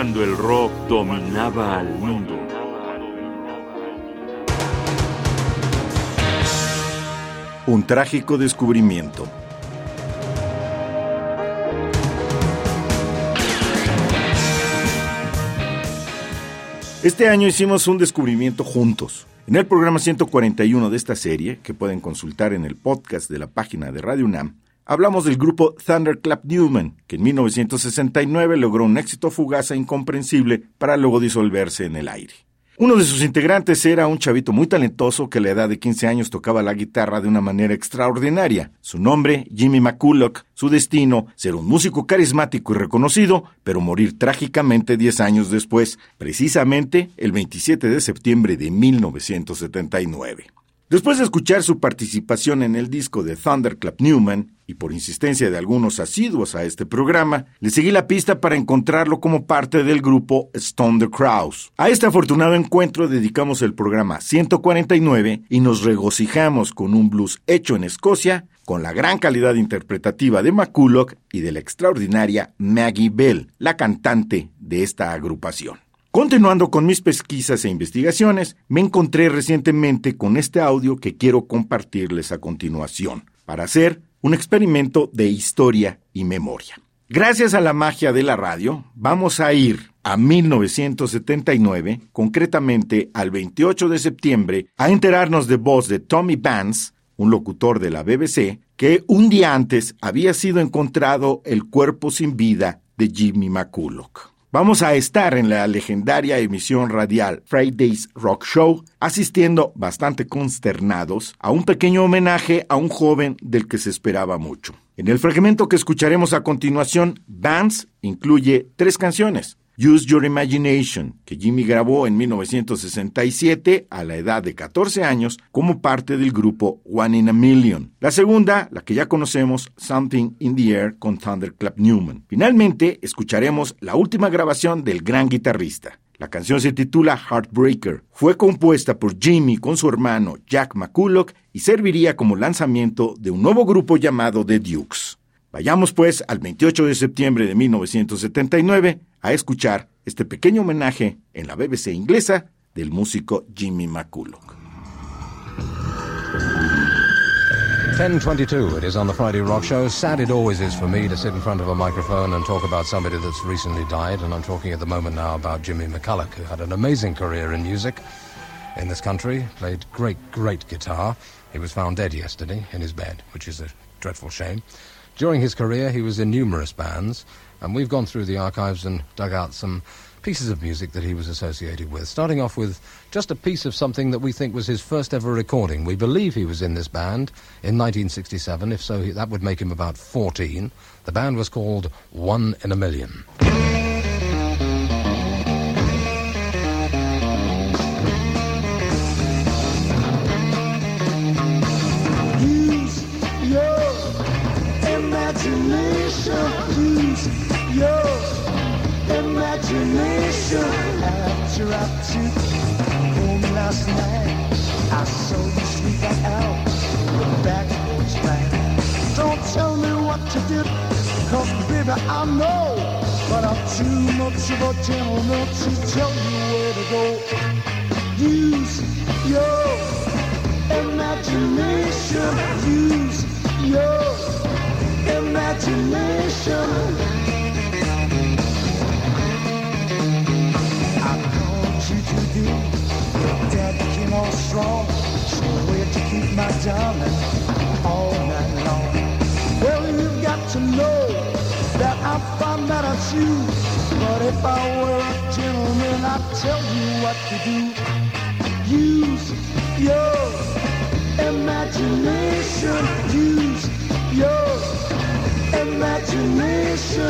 cuando el rock dominaba al mundo. Un trágico descubrimiento. Este año hicimos un descubrimiento juntos. En el programa 141 de esta serie, que pueden consultar en el podcast de la página de Radio UNAM, hablamos del grupo Thunderclap Newman, que en 1969 logró un éxito fugaz e incomprensible para luego disolverse en el aire. Uno de sus integrantes era un chavito muy talentoso que a la edad de 15 años tocaba la guitarra de una manera extraordinaria. Su nombre, Jimmy McCulloch, su destino, ser un músico carismático y reconocido, pero morir trágicamente 10 años después, precisamente el 27 de septiembre de 1979. Después de escuchar su participación en el disco de Thunderclap Newman, y por insistencia de algunos asiduos a este programa, le seguí la pista para encontrarlo como parte del grupo Stone the Crows. A este afortunado encuentro dedicamos el programa 149 y nos regocijamos con un blues hecho en Escocia, con la gran calidad interpretativa de McCulloch y de la extraordinaria Maggie Bell, la cantante de esta agrupación. Continuando con mis pesquisas e investigaciones, me encontré recientemente con este audio que quiero compartirles a continuación, para hacer un experimento de historia y memoria. Gracias a la magia de la radio, vamos a ir a 1979, concretamente al 28 de septiembre, a enterarnos de voz de Tommy Vance, un locutor de la BBC, que un día antes había sido encontrado el cuerpo sin vida de Jimmy McCulloch. Vamos a estar en la legendaria emisión radial Friday's Rock Show, asistiendo bastante consternados a un pequeño homenaje a un joven del que se esperaba mucho. En el fragmento que escucharemos a continuación, Vance incluye tres canciones. Use Your Imagination, que Jimmy grabó en 1967 a la edad de 14 años como parte del grupo One in a Million. La segunda, la que ya conocemos, Something in the Air con Thunderclap Newman. Finalmente, escucharemos la última grabación del gran guitarrista. La canción se titula Heartbreaker. Fue compuesta por Jimmy con su hermano Jack McCulloch y serviría como lanzamiento de un nuevo grupo llamado The Dukes. Vayamos pues al 28 de septiembre de 1979 a escuchar este pequeño homenaje en la BBC inglesa del músico Jimmy McCulloch. 10.22, it is on the Friday Rock Show. Sad it always is for me to sit in front of a microphone and talk about somebody that's recently died, and I'm talking at the moment now about Jimmy McCulloch, who had an amazing career in music in this country, played great, great guitar. He was found dead yesterday in his bed, which is a dreadful shame. During his career, he was in numerous bands, and we've gone through the archives and dug out some pieces of music that he was associated with. Starting off with just a piece of something that we think was his first ever recording. We believe he was in this band in 1967. If so, that would make him about 14. The band was called One in a Million. After I took home last night. I saw you sneak out the back porch light. Don't tell me what to do, cause baby I know, but I'm too much of a gentleman to tell you where to go. Use your imagination, use your imagination. Darling all night long. Well, you've got to know that I found that I choose. But if I were a gentleman, I'd tell you what to do. Use your imagination. Use your imagination.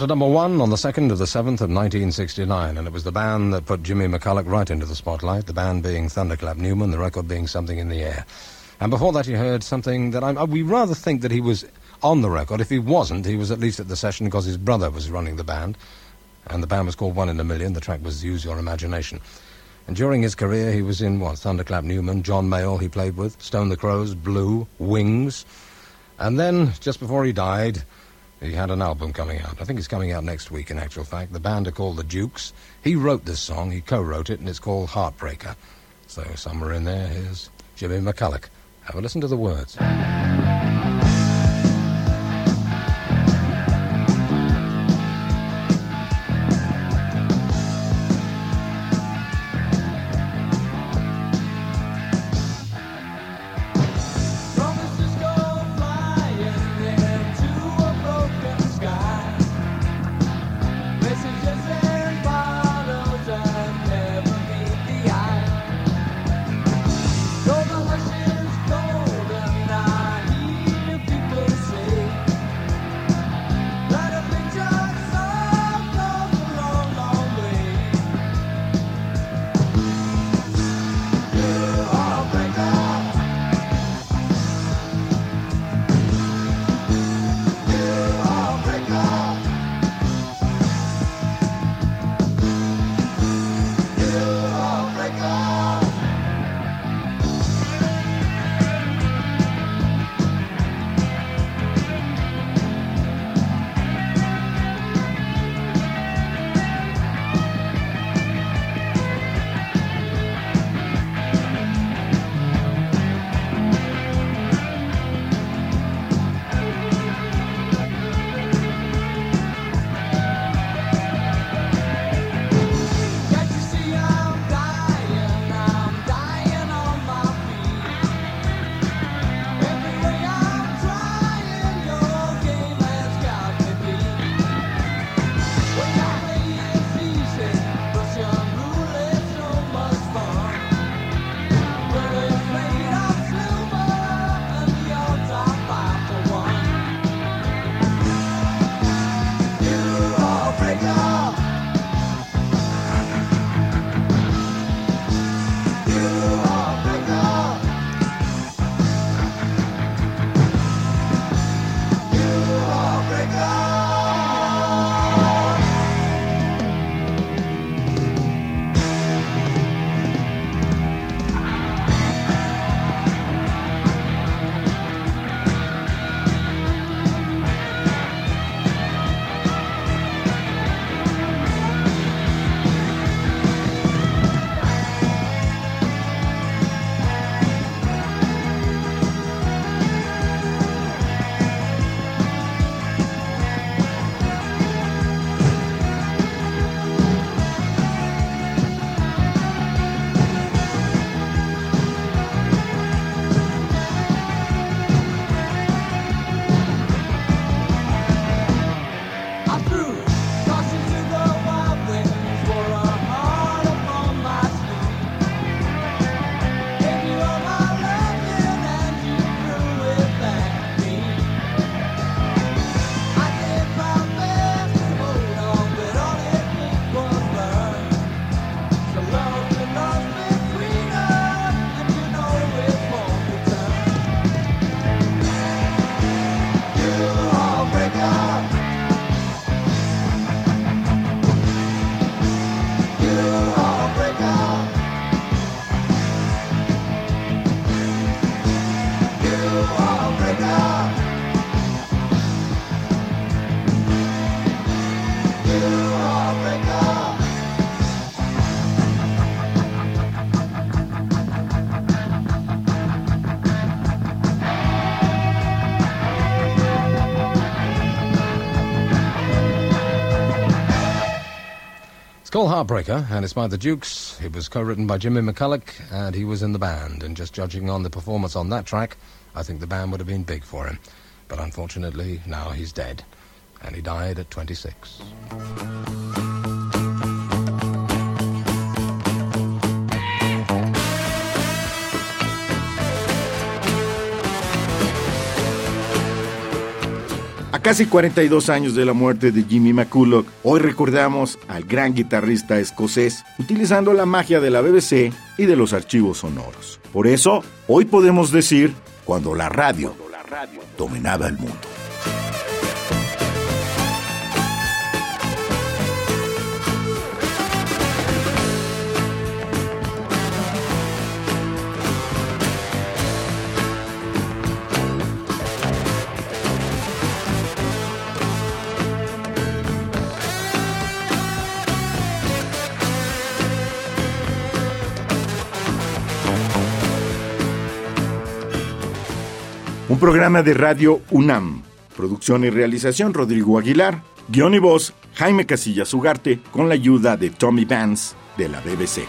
To number one on the 2nd of the 7th of 1969, and it was the band that put Jimmy McCulloch right into the spotlight, the band being Thunderclap Newman, the record being Something in the Air. And before that, you heard something that I, we rather think that he was on the record. If he wasn't, he was at least at the session because his brother was running the band, and the band was called One in a Million. The track was Use Your Imagination. And during his career, he was in, what, Thunderclap Newman, John Mayall he played with, Stone the Crows, Blue, Wings. And then, just before he died, he had an album coming out. I think it's coming out next week, in actual fact. The band are called The Dukes. He wrote this song, he co wrote it, and it's called Heartbreaker. So, somewhere in there, here's Jimmy McCulloch. Have a listen to the words. It's called Heartbreaker, and it's by the Dukes. It was co-written by Jimmy McCulloch, and he was in the band. And just judging on the performance on that track, I think the band would have been big for him. But unfortunately, now he's dead, and he died at 26. Casi 42 años de la muerte de Jimmy McCulloch, hoy recordamos al gran guitarrista escocés utilizando la magia de la BBC y de los archivos sonoros. Por eso, hoy podemos decir cuando la radio dominaba el mundo. Programa de radio UNAM. Producción y realización Rodrigo Aguilar. Guión y voz Jaime Casillas Ugarte con la ayuda de Tommy Vance de la BBC.